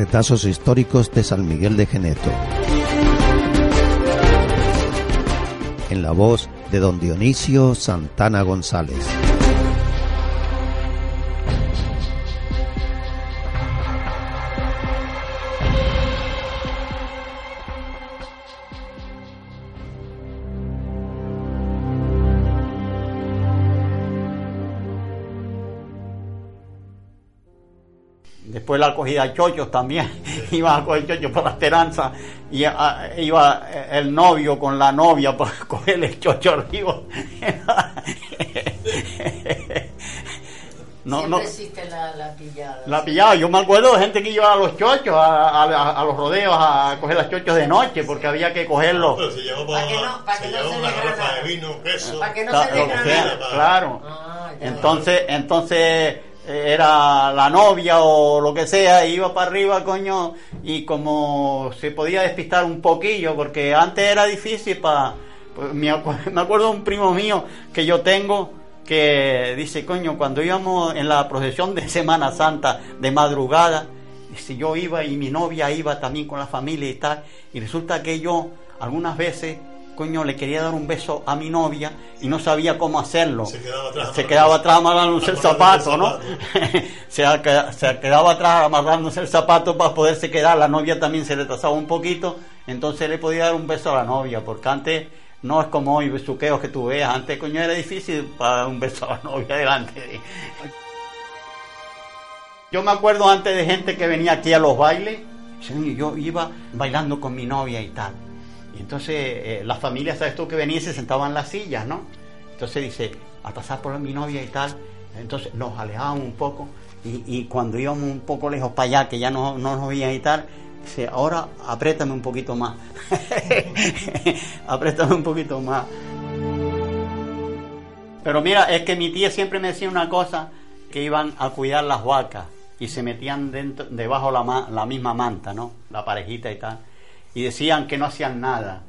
Retazos históricos de San Miguel de Geneto. En la voz de don Dionisio Santana González. Después la cogida de chochos también, iba a coger chochos por la esperanza y ah, iba el novio con la novia para coger el chocho arriba. no, no. existe la, la, pillada. La pillada, yo me acuerdo de gente que iba a los chochos, a, a, los rodeos, a coger los chochos de noche, porque había que cogerlos. para, que no, para que no se de vino, queso. Para que no se Claro. Ah, entonces, entonces era la novia o lo que sea, iba para arriba, coño, y como se podía despistar un poquillo, porque antes era difícil para... Pues, me, acuerdo de un primo mío que yo tengo que dice, coño, cuando íbamos en la procesión de Semana Santa de madrugada, si yo iba y mi novia iba también con la familia y tal, y resulta que yo algunas veces coño, le quería dar un beso a mi novia y no sabía cómo hacerlo. Se quedaba atrás. Se quedaba atrás amarrándose el zapato, ¿no? se, se, quedaba atrás amarrándose el zapato para poderse quedar. La novia también se retrasaba un poquito, entonces le podía dar un beso a la novia, porque antes no es como hoy besuqueos que tú veas. Antes, coño, era difícil para dar un beso a la novia delante Yo me acuerdo antes de gente que venía aquí a los bailes, yo iba bailando con mi novia y tal entonces eh, las familias, ¿sabes tú? Que venía y se sentaban en las sillas, ¿no? Entonces dice, a pasar por mi novia y tal. Entonces nos alejábamos un poco y, cuando íbamos un poco lejos para allá, que ya no, no nos veían y tal, dice, ahora apriétame un poquito más. apriétame un poquito más. Pero mira, es que mi tía siempre me decía una cosa, que iban a cuidar las vacas y se metían dentro, debajo la, la misma manta, ¿no? La parejita y tal y decían que no hacían nada.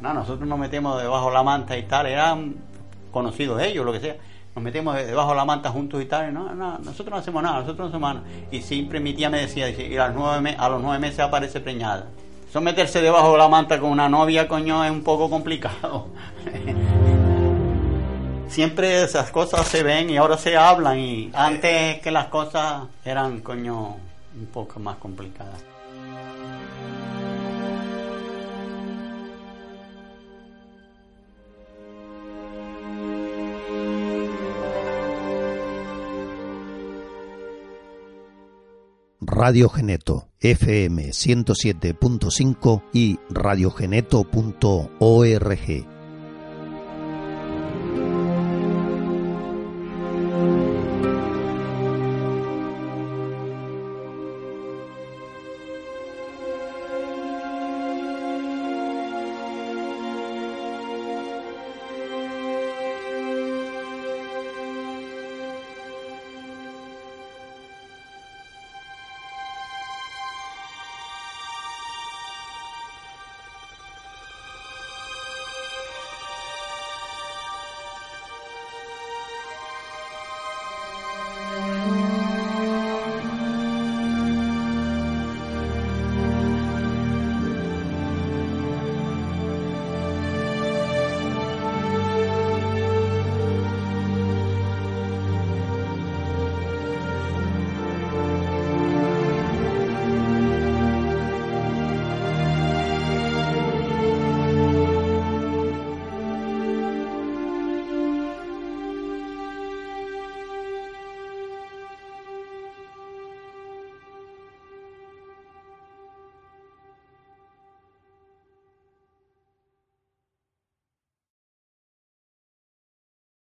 No, nosotros nos metemos debajo de la manta y tal, eran conocidos ellos, lo que sea. Nos metemos debajo de la manta juntos y tal, no, no, nosotros no hacemos nada, nosotros no hacemos nada. Y siempre mi tía me decía, y a los nueve, a los nueve meses aparece preñada. Eso meterse debajo de la manta con una novia, coño, es un poco complicado. siempre esas cosas se ven y ahora se hablan y antes que las cosas eran, coño, un poco más complicadas. Radio Geneto FM 107.5 y radiogeneto.org.